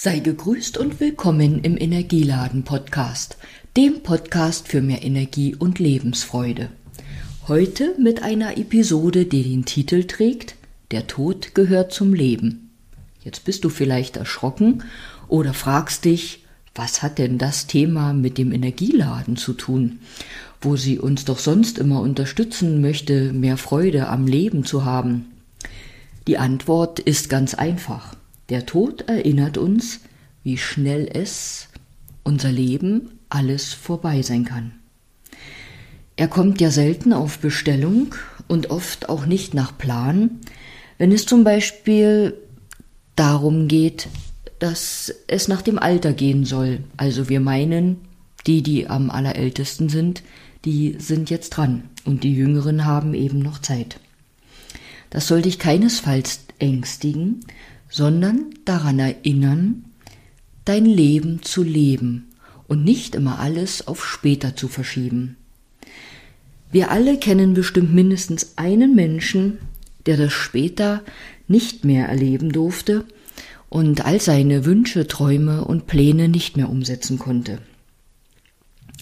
Sei gegrüßt und willkommen im Energieladen Podcast, dem Podcast für mehr Energie und Lebensfreude. Heute mit einer Episode, die den Titel trägt Der Tod gehört zum Leben. Jetzt bist du vielleicht erschrocken oder fragst dich, was hat denn das Thema mit dem Energieladen zu tun, wo sie uns doch sonst immer unterstützen möchte, mehr Freude am Leben zu haben? Die Antwort ist ganz einfach. Der Tod erinnert uns, wie schnell es, unser Leben, alles vorbei sein kann. Er kommt ja selten auf Bestellung und oft auch nicht nach Plan, wenn es zum Beispiel darum geht, dass es nach dem Alter gehen soll. Also wir meinen, die, die am allerältesten sind, die sind jetzt dran und die Jüngeren haben eben noch Zeit. Das soll dich keinesfalls ängstigen, sondern daran erinnern, dein Leben zu leben und nicht immer alles auf später zu verschieben. Wir alle kennen bestimmt mindestens einen Menschen, der das später nicht mehr erleben durfte und all seine Wünsche, Träume und Pläne nicht mehr umsetzen konnte.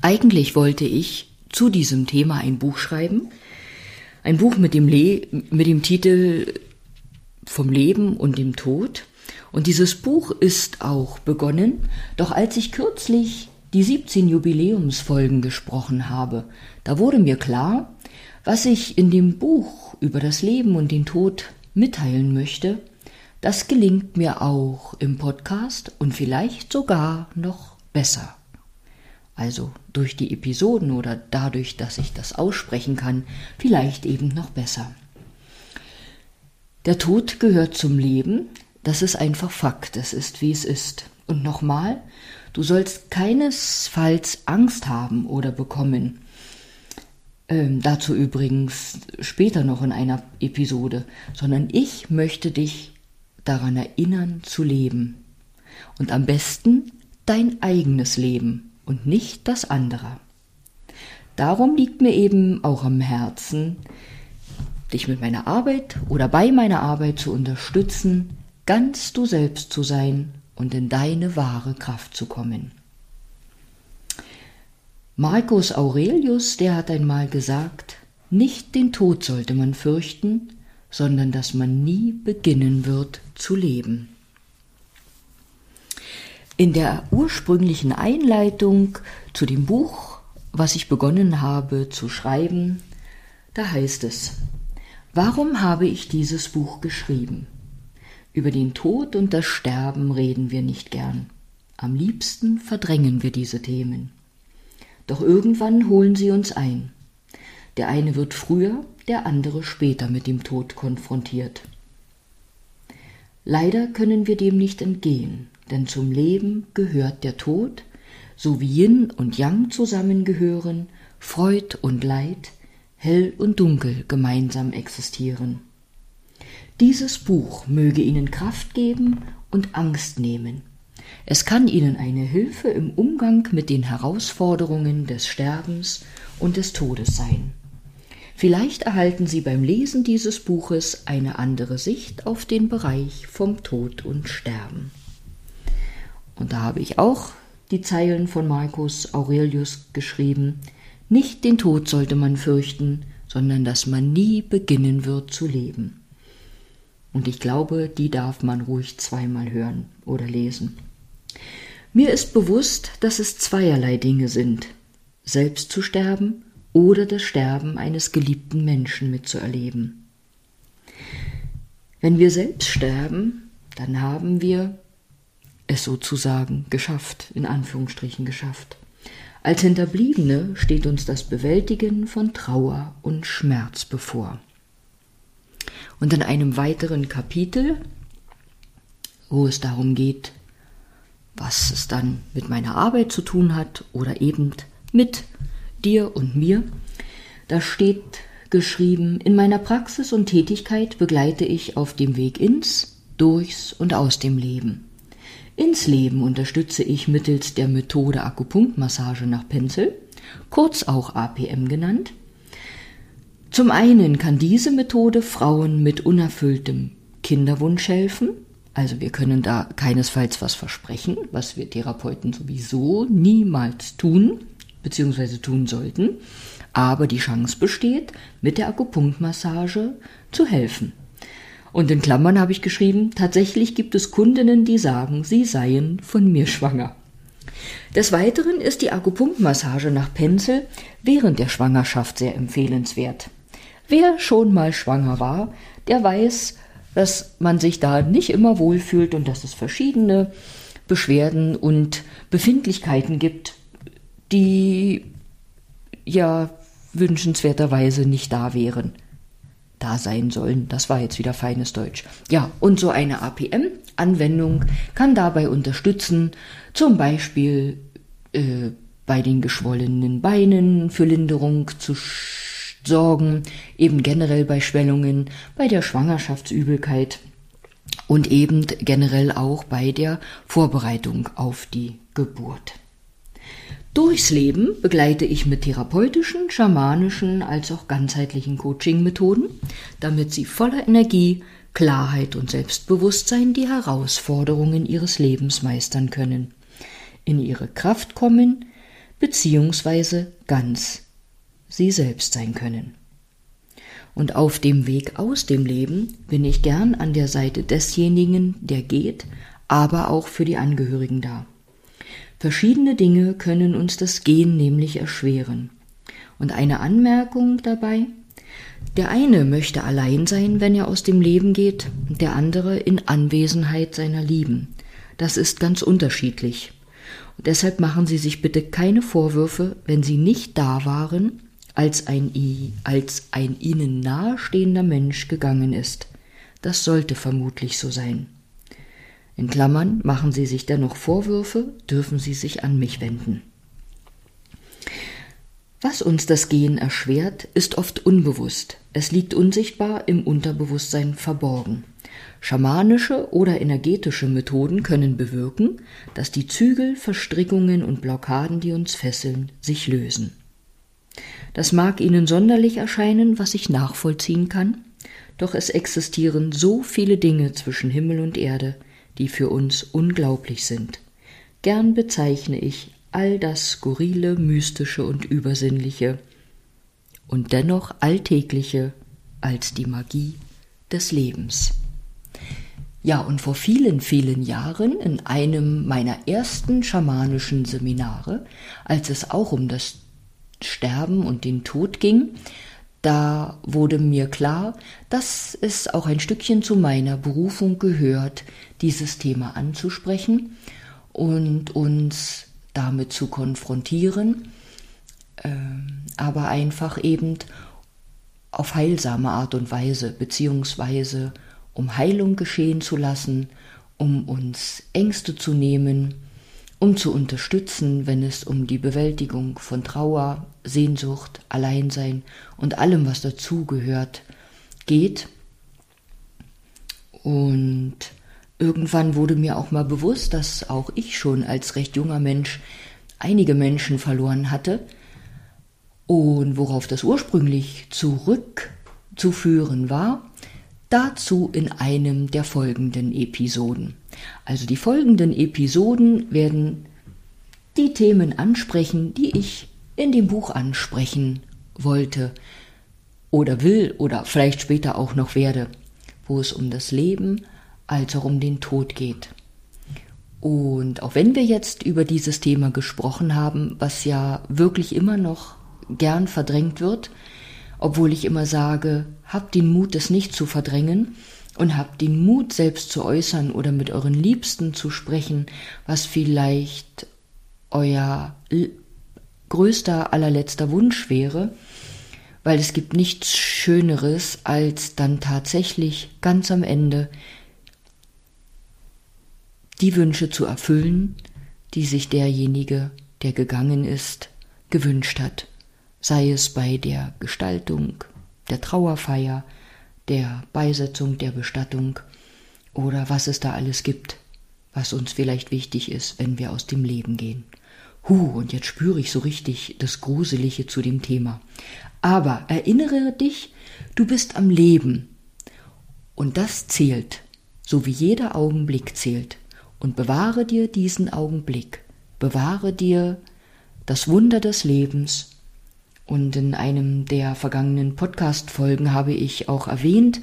Eigentlich wollte ich zu diesem Thema ein Buch schreiben, ein Buch mit dem, Le mit dem Titel vom Leben und dem Tod. Und dieses Buch ist auch begonnen, doch als ich kürzlich die 17 Jubiläumsfolgen gesprochen habe, da wurde mir klar, was ich in dem Buch über das Leben und den Tod mitteilen möchte, das gelingt mir auch im Podcast und vielleicht sogar noch besser. Also durch die Episoden oder dadurch, dass ich das aussprechen kann, vielleicht eben noch besser. Der Tod gehört zum Leben, das ist einfach Fakt, es ist wie es ist. Und nochmal, du sollst keinesfalls Angst haben oder bekommen. Ähm, dazu übrigens später noch in einer Episode, sondern ich möchte dich daran erinnern zu leben. Und am besten dein eigenes Leben und nicht das andere. Darum liegt mir eben auch am Herzen, dich mit meiner Arbeit oder bei meiner Arbeit zu unterstützen, ganz du selbst zu sein und in deine wahre Kraft zu kommen. Marcus Aurelius, der hat einmal gesagt, nicht den Tod sollte man fürchten, sondern dass man nie beginnen wird zu leben. In der ursprünglichen Einleitung zu dem Buch, was ich begonnen habe zu schreiben, da heißt es, Warum habe ich dieses Buch geschrieben? Über den Tod und das Sterben reden wir nicht gern. Am liebsten verdrängen wir diese Themen. Doch irgendwann holen sie uns ein. Der eine wird früher, der andere später mit dem Tod konfrontiert. Leider können wir dem nicht entgehen, denn zum Leben gehört der Tod, so wie Yin und Yang zusammengehören, Freud und Leid, Hell und Dunkel gemeinsam existieren. Dieses Buch möge Ihnen Kraft geben und Angst nehmen. Es kann Ihnen eine Hilfe im Umgang mit den Herausforderungen des Sterbens und des Todes sein. Vielleicht erhalten Sie beim Lesen dieses Buches eine andere Sicht auf den Bereich vom Tod und Sterben. Und da habe ich auch die Zeilen von Marcus Aurelius geschrieben, nicht den Tod sollte man fürchten, sondern dass man nie beginnen wird zu leben. Und ich glaube, die darf man ruhig zweimal hören oder lesen. Mir ist bewusst, dass es zweierlei Dinge sind, selbst zu sterben oder das Sterben eines geliebten Menschen mitzuerleben. Wenn wir selbst sterben, dann haben wir es sozusagen geschafft, in Anführungsstrichen geschafft. Als Hinterbliebene steht uns das Bewältigen von Trauer und Schmerz bevor. Und in einem weiteren Kapitel, wo es darum geht, was es dann mit meiner Arbeit zu tun hat oder eben mit dir und mir, da steht geschrieben, in meiner Praxis und Tätigkeit begleite ich auf dem Weg ins, durchs und aus dem Leben. Ins Leben unterstütze ich mittels der Methode Akupunktmassage nach Pencil, kurz auch APM genannt. Zum einen kann diese Methode Frauen mit unerfülltem Kinderwunsch helfen, Also wir können da keinesfalls was versprechen, was wir Therapeuten sowieso niemals tun, beziehungsweise tun sollten. Aber die Chance besteht, mit der Akupunktmassage zu helfen. Und in Klammern habe ich geschrieben, tatsächlich gibt es Kundinnen, die sagen, sie seien von mir schwanger. Des Weiteren ist die Akupunktmassage nach Pencil während der Schwangerschaft sehr empfehlenswert. Wer schon mal schwanger war, der weiß, dass man sich da nicht immer wohlfühlt und dass es verschiedene Beschwerden und Befindlichkeiten gibt, die ja wünschenswerterweise nicht da wären da sein sollen. Das war jetzt wieder feines Deutsch. Ja, und so eine APM-Anwendung kann dabei unterstützen, zum Beispiel äh, bei den geschwollenen Beinen für Linderung zu sorgen, eben generell bei Schwellungen, bei der Schwangerschaftsübelkeit und eben generell auch bei der Vorbereitung auf die Geburt. Durchs Leben begleite ich mit therapeutischen, schamanischen als auch ganzheitlichen Coaching-Methoden, damit sie voller Energie, Klarheit und Selbstbewusstsein die Herausforderungen ihres Lebens meistern können, in ihre Kraft kommen bzw. ganz sie selbst sein können. Und auf dem Weg aus dem Leben bin ich gern an der Seite desjenigen, der geht, aber auch für die Angehörigen da. Verschiedene Dinge können uns das Gehen nämlich erschweren. Und eine Anmerkung dabei, der eine möchte allein sein, wenn er aus dem Leben geht, der andere in Anwesenheit seiner Lieben. Das ist ganz unterschiedlich. Und deshalb machen Sie sich bitte keine Vorwürfe, wenn Sie nicht da waren, als ein, als ein Ihnen nahestehender Mensch gegangen ist. Das sollte vermutlich so sein. In Klammern machen Sie sich dennoch Vorwürfe, dürfen Sie sich an mich wenden. Was uns das Gehen erschwert, ist oft unbewusst. Es liegt unsichtbar im Unterbewusstsein verborgen. Schamanische oder energetische Methoden können bewirken, dass die Zügel, Verstrickungen und Blockaden, die uns fesseln, sich lösen. Das mag Ihnen sonderlich erscheinen, was ich nachvollziehen kann, doch es existieren so viele Dinge zwischen Himmel und Erde, die für uns unglaublich sind. Gern bezeichne ich all das Skurrile, Mystische und Übersinnliche und dennoch Alltägliche als die Magie des Lebens. Ja, und vor vielen, vielen Jahren in einem meiner ersten schamanischen Seminare, als es auch um das Sterben und den Tod ging, da wurde mir klar, dass es auch ein Stückchen zu meiner Berufung gehört, dieses Thema anzusprechen und uns damit zu konfrontieren, ähm, aber einfach eben auf heilsame Art und Weise, beziehungsweise um Heilung geschehen zu lassen, um uns Ängste zu nehmen, um zu unterstützen, wenn es um die Bewältigung von Trauer, Sehnsucht, Alleinsein und allem, was dazugehört, geht. Und irgendwann wurde mir auch mal bewusst, dass auch ich schon als recht junger Mensch einige Menschen verloren hatte und worauf das ursprünglich zurückzuführen war, dazu in einem der folgenden Episoden. Also die folgenden Episoden werden die Themen ansprechen, die ich in dem Buch ansprechen wollte oder will oder vielleicht später auch noch werde, wo es um das Leben als auch um den Tod geht. Und auch wenn wir jetzt über dieses Thema gesprochen haben, was ja wirklich immer noch gern verdrängt wird, obwohl ich immer sage, habt den Mut, es nicht zu verdrängen, und habt den Mut, selbst zu äußern oder mit euren Liebsten zu sprechen, was vielleicht euer größter, allerletzter Wunsch wäre, weil es gibt nichts Schöneres, als dann tatsächlich ganz am Ende die Wünsche zu erfüllen, die sich derjenige, der gegangen ist, gewünscht hat, sei es bei der Gestaltung der Trauerfeier, der Beisetzung, der Bestattung oder was es da alles gibt, was uns vielleicht wichtig ist, wenn wir aus dem Leben gehen. Huh, und jetzt spüre ich so richtig das Gruselige zu dem Thema. Aber erinnere dich, du bist am Leben. Und das zählt, so wie jeder Augenblick zählt. Und bewahre dir diesen Augenblick, bewahre dir das Wunder des Lebens. Und in einem der vergangenen Podcast-Folgen habe ich auch erwähnt,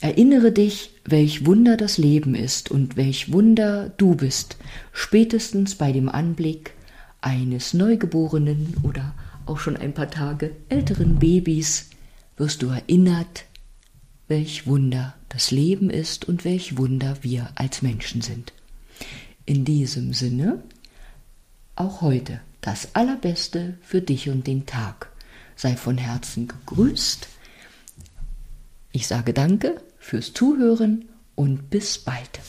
erinnere dich, welch Wunder das Leben ist und welch Wunder du bist, spätestens bei dem Anblick eines Neugeborenen oder auch schon ein paar Tage älteren Babys wirst du erinnert, welch Wunder das Leben ist und welch Wunder wir als Menschen sind. In diesem Sinne, auch heute das Allerbeste für dich und den Tag. Sei von Herzen gegrüßt. Ich sage danke fürs Zuhören und bis bald.